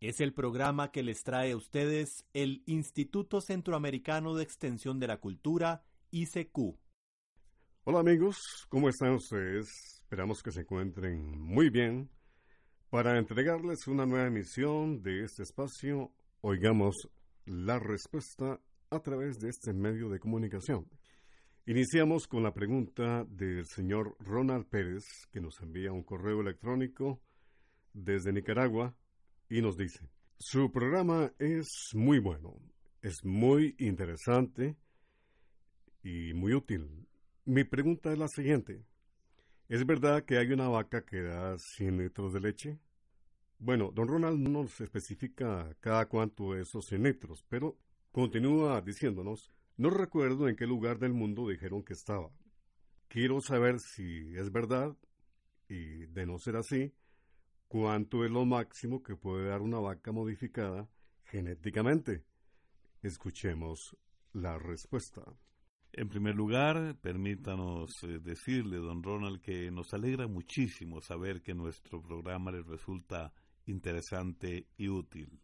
Es el programa que les trae a ustedes el Instituto Centroamericano de Extensión de la Cultura, ICQ. Hola amigos, ¿cómo están ustedes? Esperamos que se encuentren muy bien para entregarles una nueva emisión de este espacio. Oigamos la respuesta a través de este medio de comunicación. Iniciamos con la pregunta del señor Ronald Pérez, que nos envía un correo electrónico desde Nicaragua y nos dice, su programa es muy bueno, es muy interesante y muy útil. Mi pregunta es la siguiente. ¿Es verdad que hay una vaca que da 100 litros de leche? Bueno, don Ronald no nos especifica cada cuánto esos 100 litros, pero continúa diciéndonos, no recuerdo en qué lugar del mundo dijeron que estaba. Quiero saber si es verdad y de no ser así, ¿Cuánto es lo máximo que puede dar una vaca modificada genéticamente? Escuchemos la respuesta. En primer lugar, permítanos eh, decirle, don Ronald, que nos alegra muchísimo saber que nuestro programa le resulta interesante y útil.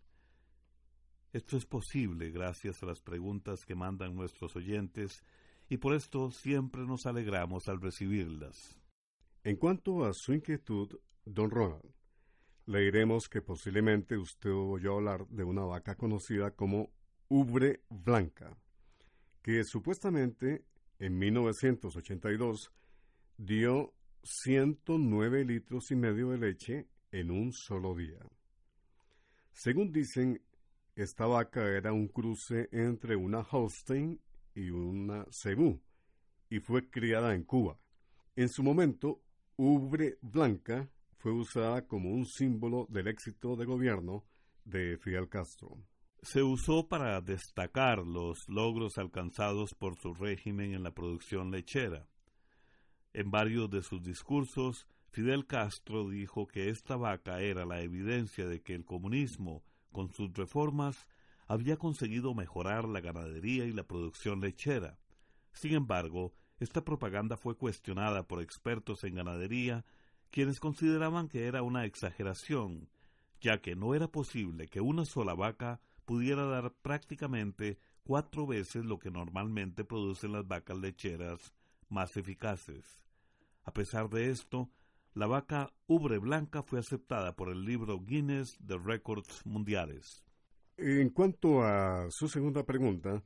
Esto es posible gracias a las preguntas que mandan nuestros oyentes y por esto siempre nos alegramos al recibirlas. En cuanto a su inquietud, don Ronald, le diremos que posiblemente usted oyó hablar de una vaca conocida como ubre blanca, que supuestamente en 1982 dio 109 litros y medio de leche en un solo día. Según dicen, esta vaca era un cruce entre una Holstein y una Cebú y fue criada en Cuba. En su momento, ubre blanca fue usada como un símbolo del éxito de gobierno de Fidel Castro. Se usó para destacar los logros alcanzados por su régimen en la producción lechera. En varios de sus discursos, Fidel Castro dijo que esta vaca era la evidencia de que el comunismo, con sus reformas, había conseguido mejorar la ganadería y la producción lechera. Sin embargo, esta propaganda fue cuestionada por expertos en ganadería quienes consideraban que era una exageración, ya que no era posible que una sola vaca pudiera dar prácticamente cuatro veces lo que normalmente producen las vacas lecheras más eficaces. A pesar de esto, la vaca ubre blanca fue aceptada por el libro Guinness de Récords Mundiales. En cuanto a su segunda pregunta,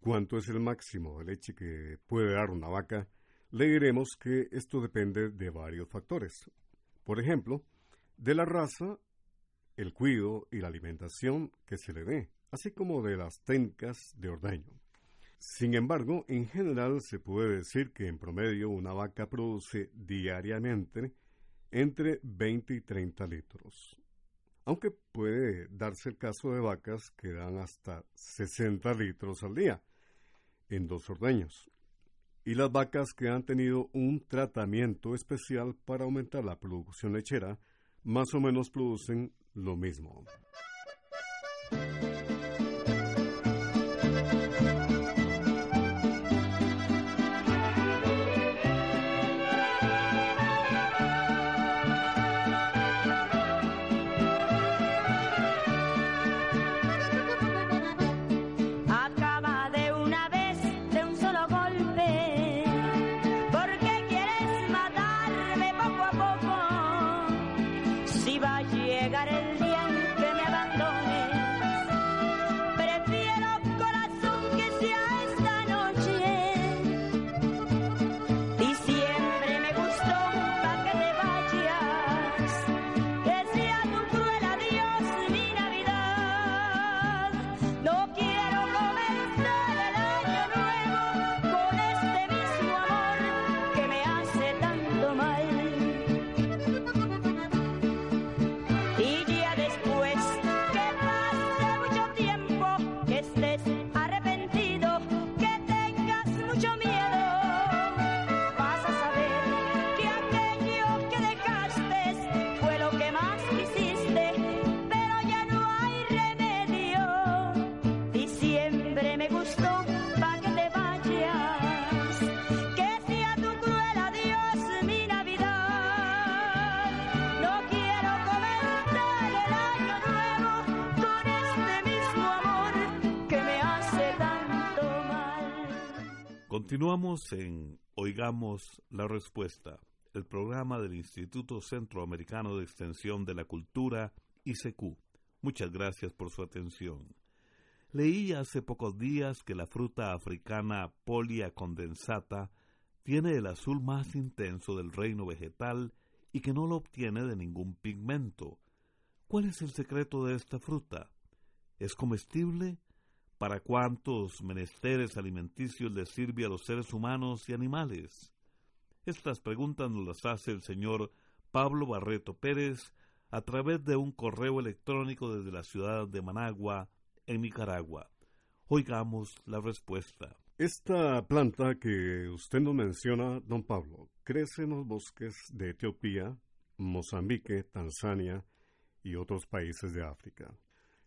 ¿cuánto es el máximo de leche que puede dar una vaca? Le diremos que esto depende de varios factores. Por ejemplo, de la raza, el cuido y la alimentación que se le dé, así como de las técnicas de ordeño. Sin embargo, en general se puede decir que en promedio una vaca produce diariamente entre 20 y 30 litros. Aunque puede darse el caso de vacas que dan hasta 60 litros al día en dos ordeños y las vacas que han tenido un tratamiento especial para aumentar la producción lechera más o menos producen lo mismo. Va Continuamos en Oigamos la Respuesta, el programa del Instituto Centroamericano de Extensión de la Cultura, ICQ. Muchas gracias por su atención. Leí hace pocos días que la fruta africana Polia condensata tiene el azul más intenso del reino vegetal y que no lo obtiene de ningún pigmento. ¿Cuál es el secreto de esta fruta? ¿Es comestible? ¿Para cuántos menesteres alimenticios le sirve a los seres humanos y animales? Estas preguntas nos las hace el señor Pablo Barreto Pérez a través de un correo electrónico desde la ciudad de Managua, en Nicaragua. Oigamos la respuesta. Esta planta que usted nos menciona, don Pablo, crece en los bosques de Etiopía, Mozambique, Tanzania y otros países de África.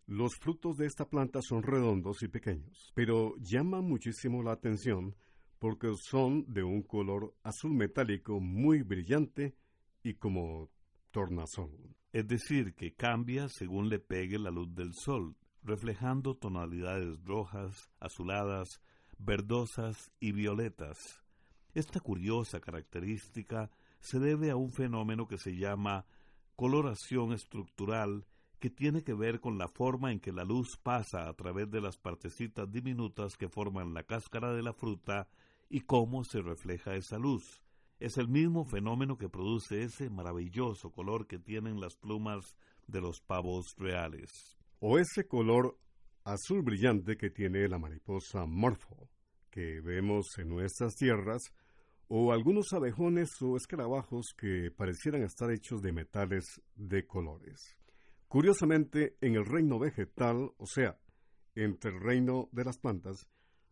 Los frutos de esta planta son redondos y pequeños, pero llaman muchísimo la atención porque son de un color azul metálico muy brillante y como tornasol. Es decir, que cambia según le pegue la luz del sol, reflejando tonalidades rojas, azuladas, verdosas y violetas. Esta curiosa característica se debe a un fenómeno que se llama coloración estructural que tiene que ver con la forma en que la luz pasa a través de las partecitas diminutas que forman la cáscara de la fruta y cómo se refleja esa luz. Es el mismo fenómeno que produce ese maravilloso color que tienen las plumas de los pavos reales. O ese color azul brillante que tiene la mariposa morfo, que vemos en nuestras tierras, o algunos abejones o escarabajos que parecieran estar hechos de metales de colores. Curiosamente, en el reino vegetal, o sea, entre el reino de las plantas,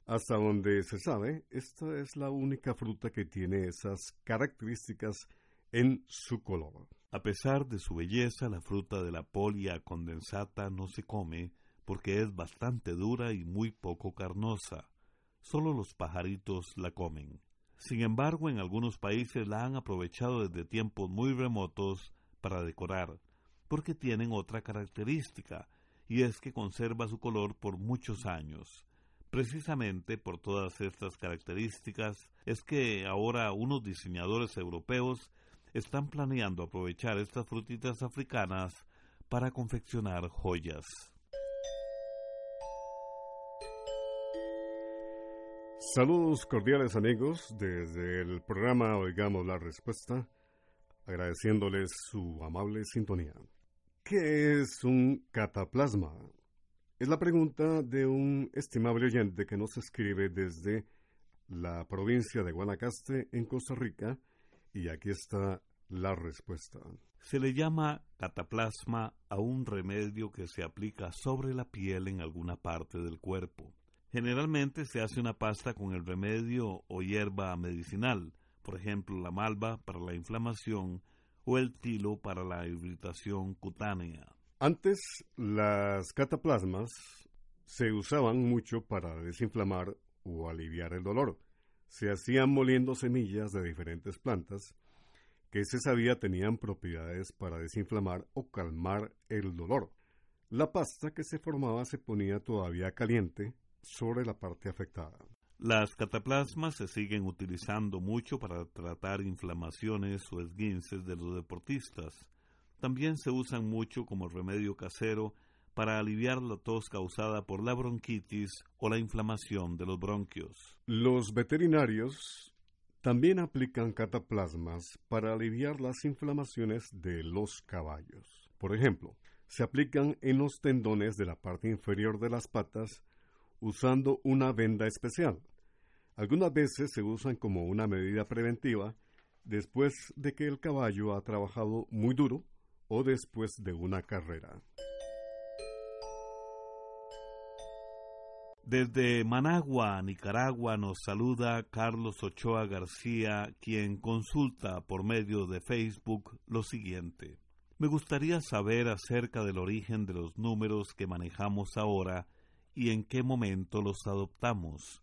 hasta donde se sabe, esta es la única fruta que tiene esas características en su color. A pesar de su belleza, la fruta de la polia condensata no se come porque es bastante dura y muy poco carnosa. Solo los pajaritos la comen. Sin embargo, en algunos países la han aprovechado desde tiempos muy remotos para decorar porque tienen otra característica, y es que conserva su color por muchos años. Precisamente por todas estas características es que ahora unos diseñadores europeos están planeando aprovechar estas frutitas africanas para confeccionar joyas. Saludos cordiales amigos desde el programa Oigamos la Respuesta, agradeciéndoles su amable sintonía. ¿Qué es un cataplasma? Es la pregunta de un estimable oyente que nos escribe desde la provincia de Guanacaste, en Costa Rica, y aquí está la respuesta. Se le llama cataplasma a un remedio que se aplica sobre la piel en alguna parte del cuerpo. Generalmente se hace una pasta con el remedio o hierba medicinal, por ejemplo la malva para la inflamación o el tilo para la irritación cutánea. Antes, las cataplasmas se usaban mucho para desinflamar o aliviar el dolor. Se hacían moliendo semillas de diferentes plantas que se sabía tenían propiedades para desinflamar o calmar el dolor. La pasta que se formaba se ponía todavía caliente sobre la parte afectada. Las cataplasmas se siguen utilizando mucho para tratar inflamaciones o esguinces de los deportistas. También se usan mucho como remedio casero para aliviar la tos causada por la bronquitis o la inflamación de los bronquios. Los veterinarios también aplican cataplasmas para aliviar las inflamaciones de los caballos. Por ejemplo, se aplican en los tendones de la parte inferior de las patas usando una venda especial. Algunas veces se usan como una medida preventiva después de que el caballo ha trabajado muy duro o después de una carrera. Desde Managua, Nicaragua, nos saluda Carlos Ochoa García, quien consulta por medio de Facebook lo siguiente. Me gustaría saber acerca del origen de los números que manejamos ahora y en qué momento los adoptamos.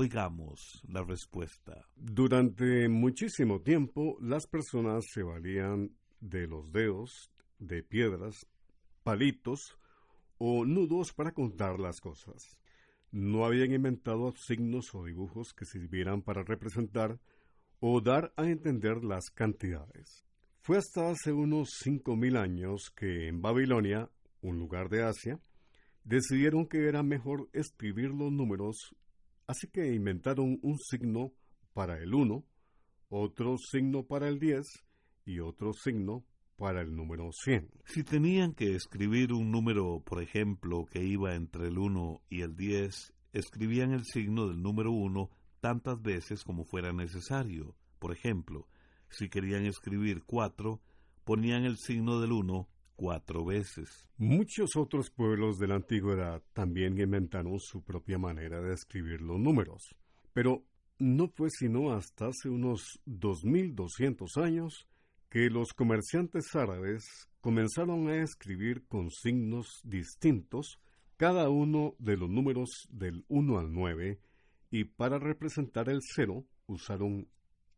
Oigamos la respuesta. Durante muchísimo tiempo las personas se valían de los dedos, de piedras, palitos o nudos para contar las cosas. no habían inventado signos o dibujos que sirvieran para representar o dar a entender las cantidades. Fue hasta hace unos cinco mil años que en Babilonia, un lugar de Asia, decidieron que era mejor escribir los números, así que inventaron un signo para el 1, otro signo para el 10 y otro signo para el número 100. Si tenían que escribir un número, por ejemplo, que iba entre el 1 y el 10, escribían el signo del número 1 tantas veces como fuera necesario. Por ejemplo, si querían escribir 4, ponían el signo del 1 cuatro veces. Muchos otros pueblos de la antigüedad también inventaron su propia manera de escribir los números, pero no fue sino hasta hace unos 2200 años que los comerciantes árabes comenzaron a escribir con signos distintos cada uno de los números del 1 al 9 y para representar el cero usaron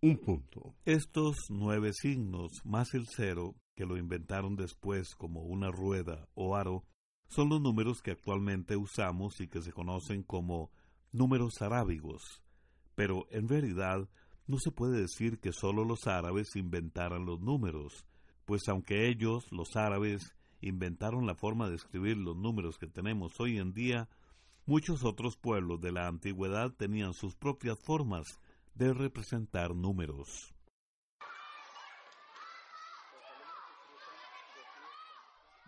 un punto. Estos nueve signos más el cero, que lo inventaron después como una rueda o aro, son los números que actualmente usamos y que se conocen como números arábigos. Pero en realidad no se puede decir que solo los árabes inventaran los números, pues aunque ellos, los árabes, inventaron la forma de escribir los números que tenemos hoy en día, muchos otros pueblos de la antigüedad tenían sus propias formas de representar números.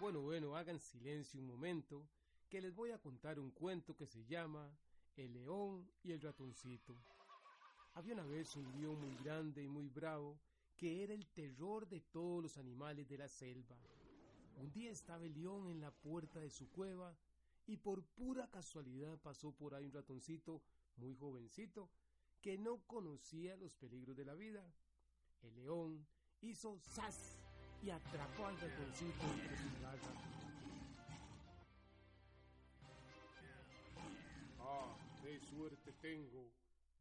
Bueno, bueno, hagan silencio un momento, que les voy a contar un cuento que se llama El león y el ratoncito. Había una vez un león muy grande y muy bravo que era el terror de todos los animales de la selva. Un día estaba el león en la puerta de su cueva y por pura casualidad pasó por ahí un ratoncito muy jovencito que no conocía los peligros de la vida. El león hizo ¡zas! Y atrapó al ratoncito entre sus garras. Ah, qué suerte tengo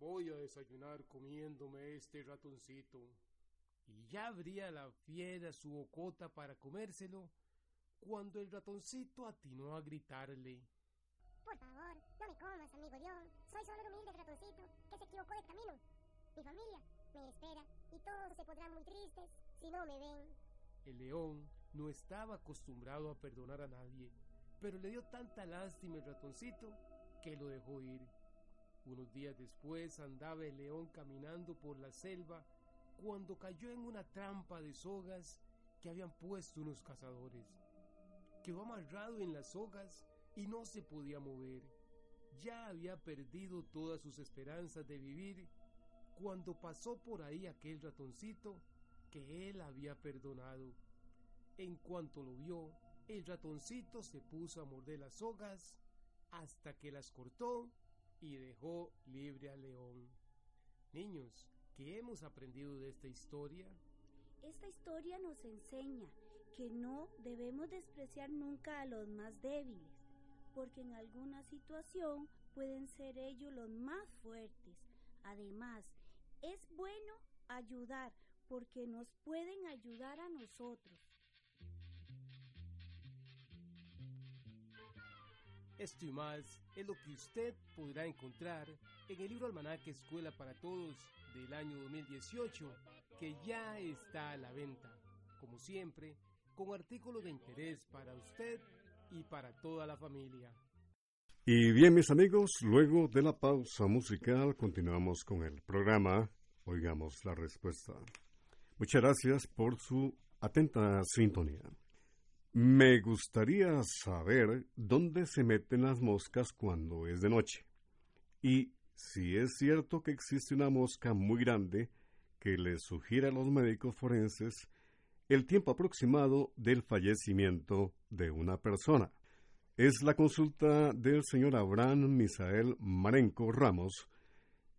Voy a desayunar comiéndome este ratoncito. Y ya abría la fiera su bocota para comérselo, cuando el ratoncito atinó a gritarle. Por favor, no me comas, amigo León. Soy solo un humilde ratoncito que se equivocó de camino. Mi familia me espera y todos se pondrán muy tristes si no me ven. El león no estaba acostumbrado a perdonar a nadie, pero le dio tanta lástima el ratoncito que lo dejó ir. Unos días después andaba el león caminando por la selva cuando cayó en una trampa de sogas que habían puesto unos cazadores. Quedó amarrado en las sogas y no se podía mover. Ya había perdido todas sus esperanzas de vivir cuando pasó por ahí aquel ratoncito que él había perdonado. En cuanto lo vio, el ratoncito se puso a morder las sogas hasta que las cortó y dejó libre al león. Niños, ¿qué hemos aprendido de esta historia? Esta historia nos enseña que no debemos despreciar nunca a los más débiles, porque en alguna situación pueden ser ellos los más fuertes. Además, es bueno ayudar porque nos pueden ayudar a nosotros. Esto y más es lo que usted podrá encontrar en el libro Almanaque Escuela para Todos del año 2018, que ya está a la venta, como siempre, con artículos de interés para usted y para toda la familia. Y bien, mis amigos, luego de la pausa musical continuamos con el programa. Oigamos la respuesta. Muchas gracias por su atenta sintonía. Me gustaría saber dónde se meten las moscas cuando es de noche. Y si es cierto que existe una mosca muy grande que le sugiere a los médicos forenses el tiempo aproximado del fallecimiento de una persona. Es la consulta del señor Abraham Misael Marenco Ramos.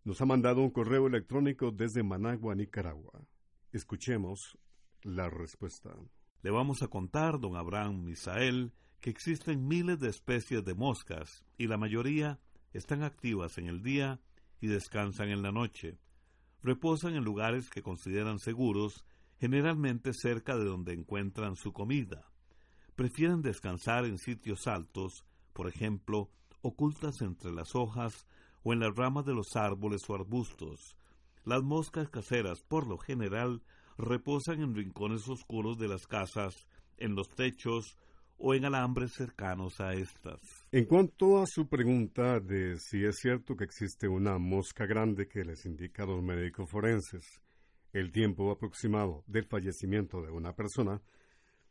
Nos ha mandado un correo electrónico desde Managua, Nicaragua. Escuchemos la respuesta. Le vamos a contar, don Abraham Misael, que existen miles de especies de moscas y la mayoría están activas en el día y descansan en la noche. Reposan en lugares que consideran seguros, generalmente cerca de donde encuentran su comida. Prefieren descansar en sitios altos, por ejemplo, ocultas entre las hojas o en las ramas de los árboles o arbustos. Las moscas caseras, por lo general, reposan en rincones oscuros de las casas, en los techos o en alambres cercanos a estas. En cuanto a su pregunta de si es cierto que existe una mosca grande que les indica a los médicos forenses el tiempo aproximado del fallecimiento de una persona,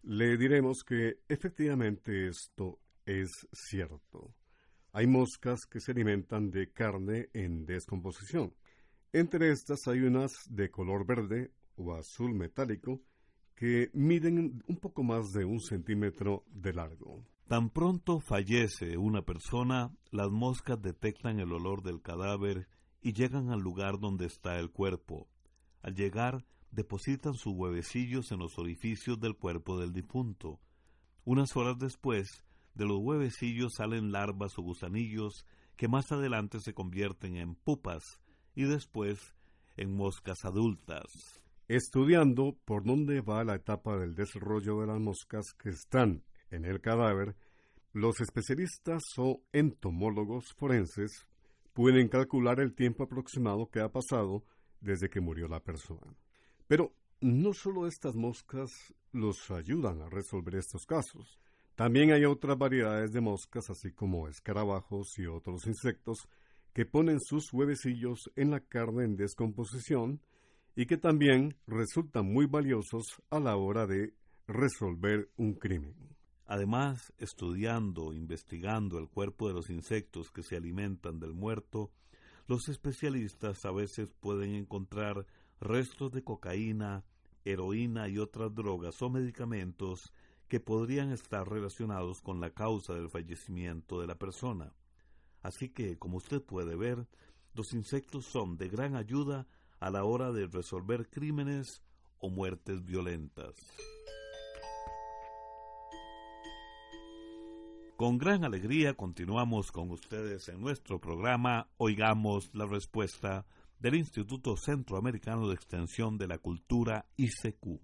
le diremos que efectivamente esto es cierto. Hay moscas que se alimentan de carne en descomposición. Entre estas hay unas de color verde o azul metálico que miden un poco más de un centímetro de largo. Tan pronto fallece una persona, las moscas detectan el olor del cadáver y llegan al lugar donde está el cuerpo. Al llegar, depositan sus huevecillos en los orificios del cuerpo del difunto. Unas horas después, de los huevecillos salen larvas o gusanillos que más adelante se convierten en pupas y después en moscas adultas. Estudiando por dónde va la etapa del desarrollo de las moscas que están en el cadáver, los especialistas o entomólogos forenses pueden calcular el tiempo aproximado que ha pasado desde que murió la persona. Pero no solo estas moscas los ayudan a resolver estos casos. También hay otras variedades de moscas, así como escarabajos y otros insectos, que ponen sus huevecillos en la carne en descomposición y que también resultan muy valiosos a la hora de resolver un crimen. Además, estudiando, investigando el cuerpo de los insectos que se alimentan del muerto, los especialistas a veces pueden encontrar restos de cocaína, heroína y otras drogas o medicamentos que podrían estar relacionados con la causa del fallecimiento de la persona. Así que, como usted puede ver, los insectos son de gran ayuda a la hora de resolver crímenes o muertes violentas. Con gran alegría continuamos con ustedes en nuestro programa Oigamos la Respuesta del Instituto Centroamericano de Extensión de la Cultura ICQ.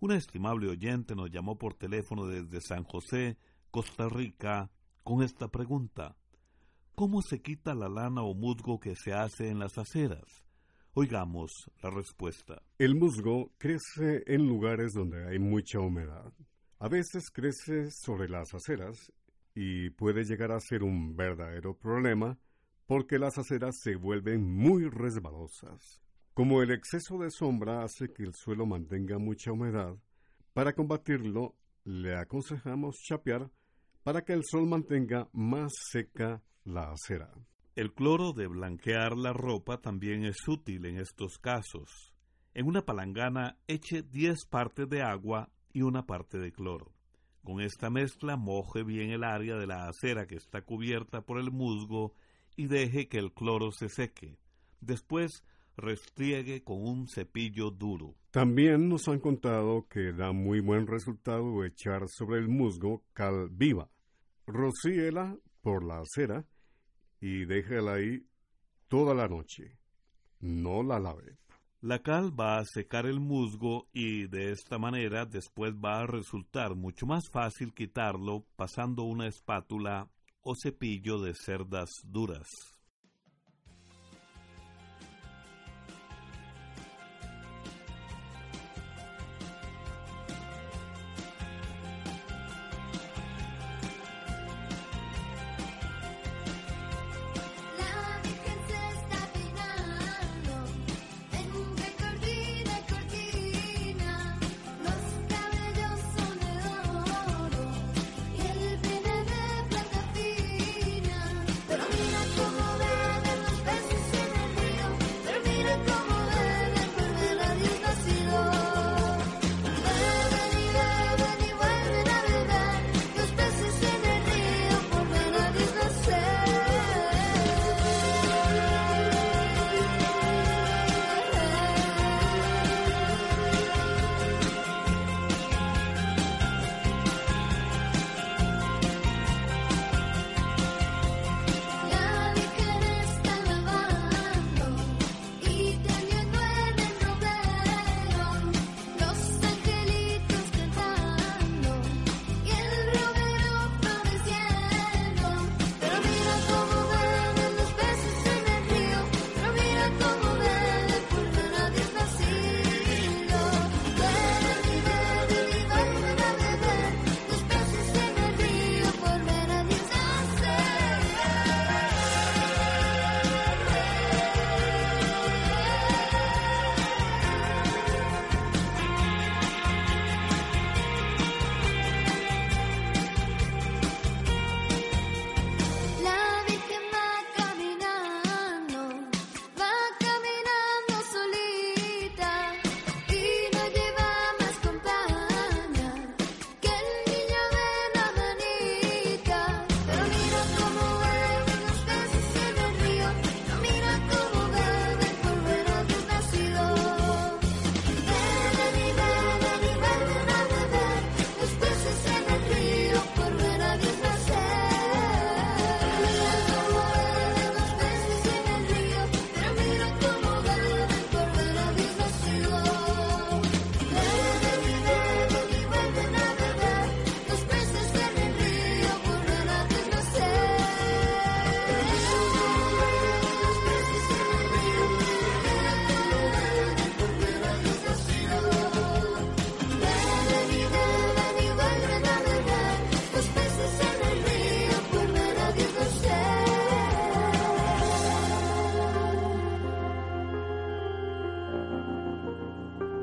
Una estimable oyente nos llamó por teléfono desde San José, Costa Rica, con esta pregunta. ¿Cómo se quita la lana o musgo que se hace en las aceras? Oigamos la respuesta. El musgo crece en lugares donde hay mucha humedad. A veces crece sobre las aceras y puede llegar a ser un verdadero problema porque las aceras se vuelven muy resbalosas. Como el exceso de sombra hace que el suelo mantenga mucha humedad, para combatirlo le aconsejamos chapear para que el sol mantenga más seca la acera. El cloro de blanquear la ropa también es útil en estos casos. En una palangana eche 10 partes de agua y una parte de cloro. Con esta mezcla moje bien el área de la acera que está cubierta por el musgo y deje que el cloro se seque. Después restriegue con un cepillo duro. También nos han contado que da muy buen resultado echar sobre el musgo cal viva. Rocíela por la acera y déjela ahí toda la noche. No la lave. La cal va a secar el musgo y de esta manera después va a resultar mucho más fácil quitarlo pasando una espátula o cepillo de cerdas duras.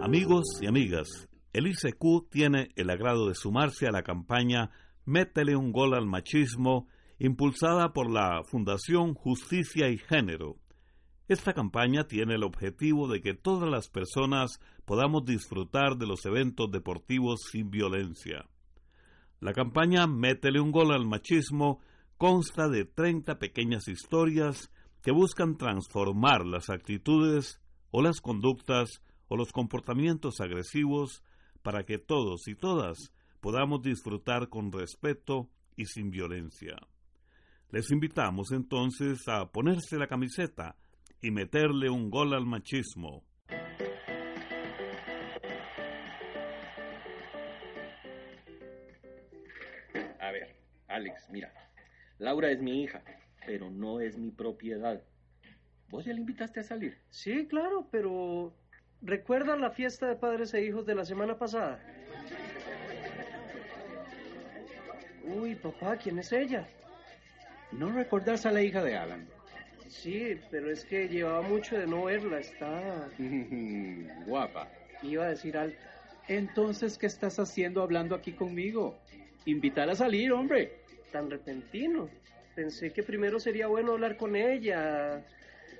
Amigos y amigas, el ICQ tiene el agrado de sumarse a la campaña Métele un gol al machismo, impulsada por la Fundación Justicia y Género. Esta campaña tiene el objetivo de que todas las personas podamos disfrutar de los eventos deportivos sin violencia. La campaña Métele un gol al machismo consta de 30 pequeñas historias que buscan transformar las actitudes o las conductas o los comportamientos agresivos para que todos y todas podamos disfrutar con respeto y sin violencia. Les invitamos entonces a ponerse la camiseta y meterle un gol al machismo. A ver, Alex, mira. Laura es mi hija, pero no es mi propiedad. ¿Vos ya la invitaste a salir? Sí, claro, pero ¿recuerda la fiesta de padres e hijos de la semana pasada? Uy, papá, ¿quién es ella? ¿No recordás a la hija de Alan? Sí, pero es que llevaba mucho de no verla, está... Guapa. Iba a decir algo. Entonces, ¿qué estás haciendo hablando aquí conmigo? Invítala a salir, hombre. Tan repentino. Pensé que primero sería bueno hablar con ella.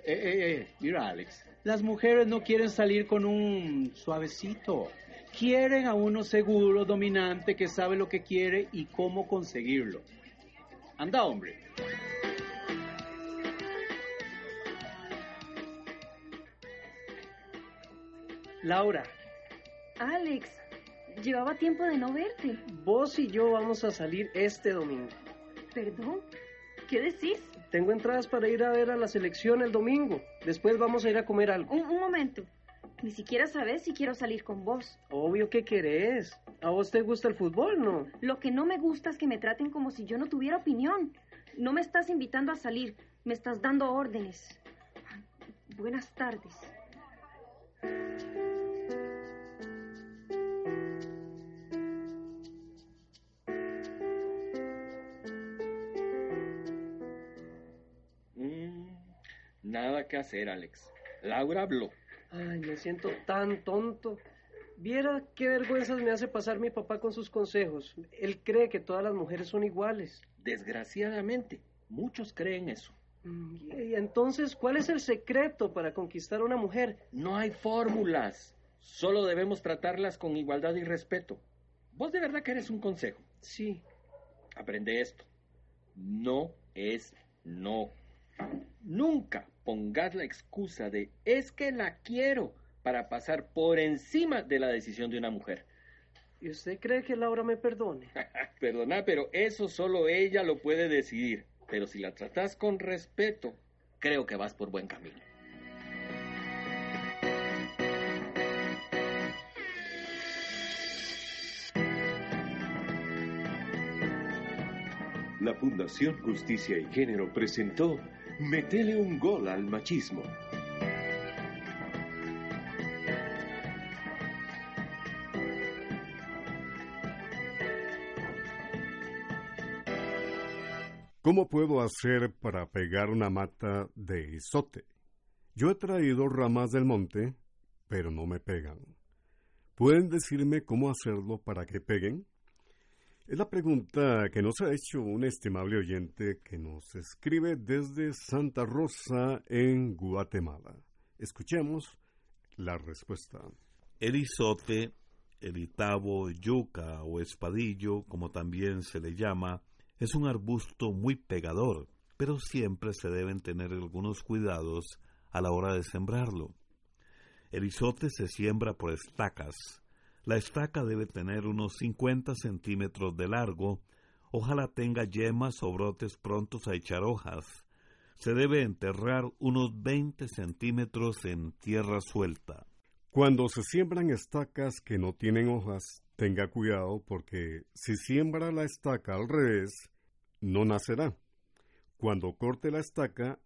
Eh, eh, eh, mira, Alex. Las mujeres no quieren salir con un suavecito. Quieren a uno seguro, dominante, que sabe lo que quiere y cómo conseguirlo. Anda, hombre. Laura, Alex, llevaba tiempo de no verte. vos y yo vamos a salir este domingo. ¿Perdón? ¿Qué decís? Tengo entradas para ir a ver a la selección el domingo. Después vamos a ir a comer algo. Un, un momento. Ni siquiera sabes si quiero salir con vos. Obvio que querés. ¿A vos te gusta el fútbol, no? Lo que no me gusta es que me traten como si yo no tuviera opinión. No me estás invitando a salir, me estás dando órdenes. Buenas tardes. Nada que hacer, Alex. Laura habló. Ay, me siento tan tonto. Viera qué vergüenzas me hace pasar mi papá con sus consejos. Él cree que todas las mujeres son iguales. Desgraciadamente, muchos creen eso. Mm, Y entonces, ¿cuál es el secreto para conquistar a una mujer? No hay fórmulas. Solo debemos tratarlas con igualdad y respeto. Vos de verdad querés un consejo. Sí. Aprende esto. No es no. Nunca pongas la excusa de es que la quiero para pasar por encima de la decisión de una mujer. ¿Y usted cree que Laura me perdone? Perdona, pero eso solo ella lo puede decidir. Pero si la tratas con respeto, creo que vas por buen camino. La Fundación Justicia y Género presentó Metele un gol al machismo. ¿Cómo puedo hacer para pegar una mata de isote? Yo he traído ramas del monte, pero no me pegan. ¿Pueden decirme cómo hacerlo para que peguen? Es la pregunta que nos ha hecho un estimable oyente que nos escribe desde Santa Rosa, en Guatemala. Escuchemos la respuesta. El isote, el itabo, yuca o espadillo, como también se le llama, es un arbusto muy pegador, pero siempre se deben tener algunos cuidados a la hora de sembrarlo. El isote se siembra por estacas. La estaca debe tener unos 50 centímetros de largo. Ojalá tenga yemas o brotes prontos a echar hojas. Se debe enterrar unos 20 centímetros en tierra suelta. Cuando se siembran estacas que no tienen hojas, tenga cuidado porque si siembra la estaca al revés, no nacerá. Cuando corte la estaca,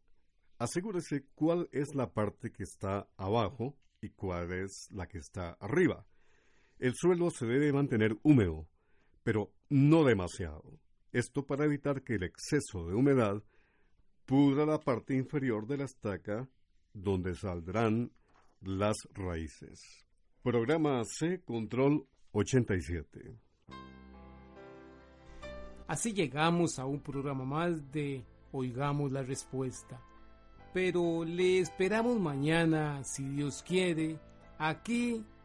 asegúrese cuál es la parte que está abajo y cuál es la que está arriba. El suelo se debe mantener húmedo, pero no demasiado. Esto para evitar que el exceso de humedad pudra la parte inferior de la estaca donde saldrán las raíces. Programa C Control 87. Así llegamos a un programa más de Oigamos la Respuesta. Pero le esperamos mañana, si Dios quiere, aquí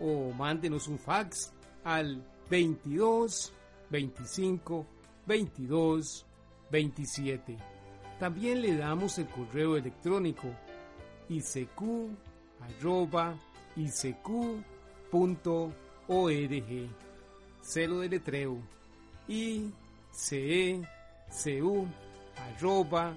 o mándenos un fax al 22 25 22 27. También le damos el correo electrónico icq. Celo de letreo icecu arroba.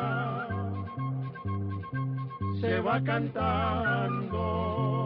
se va cantando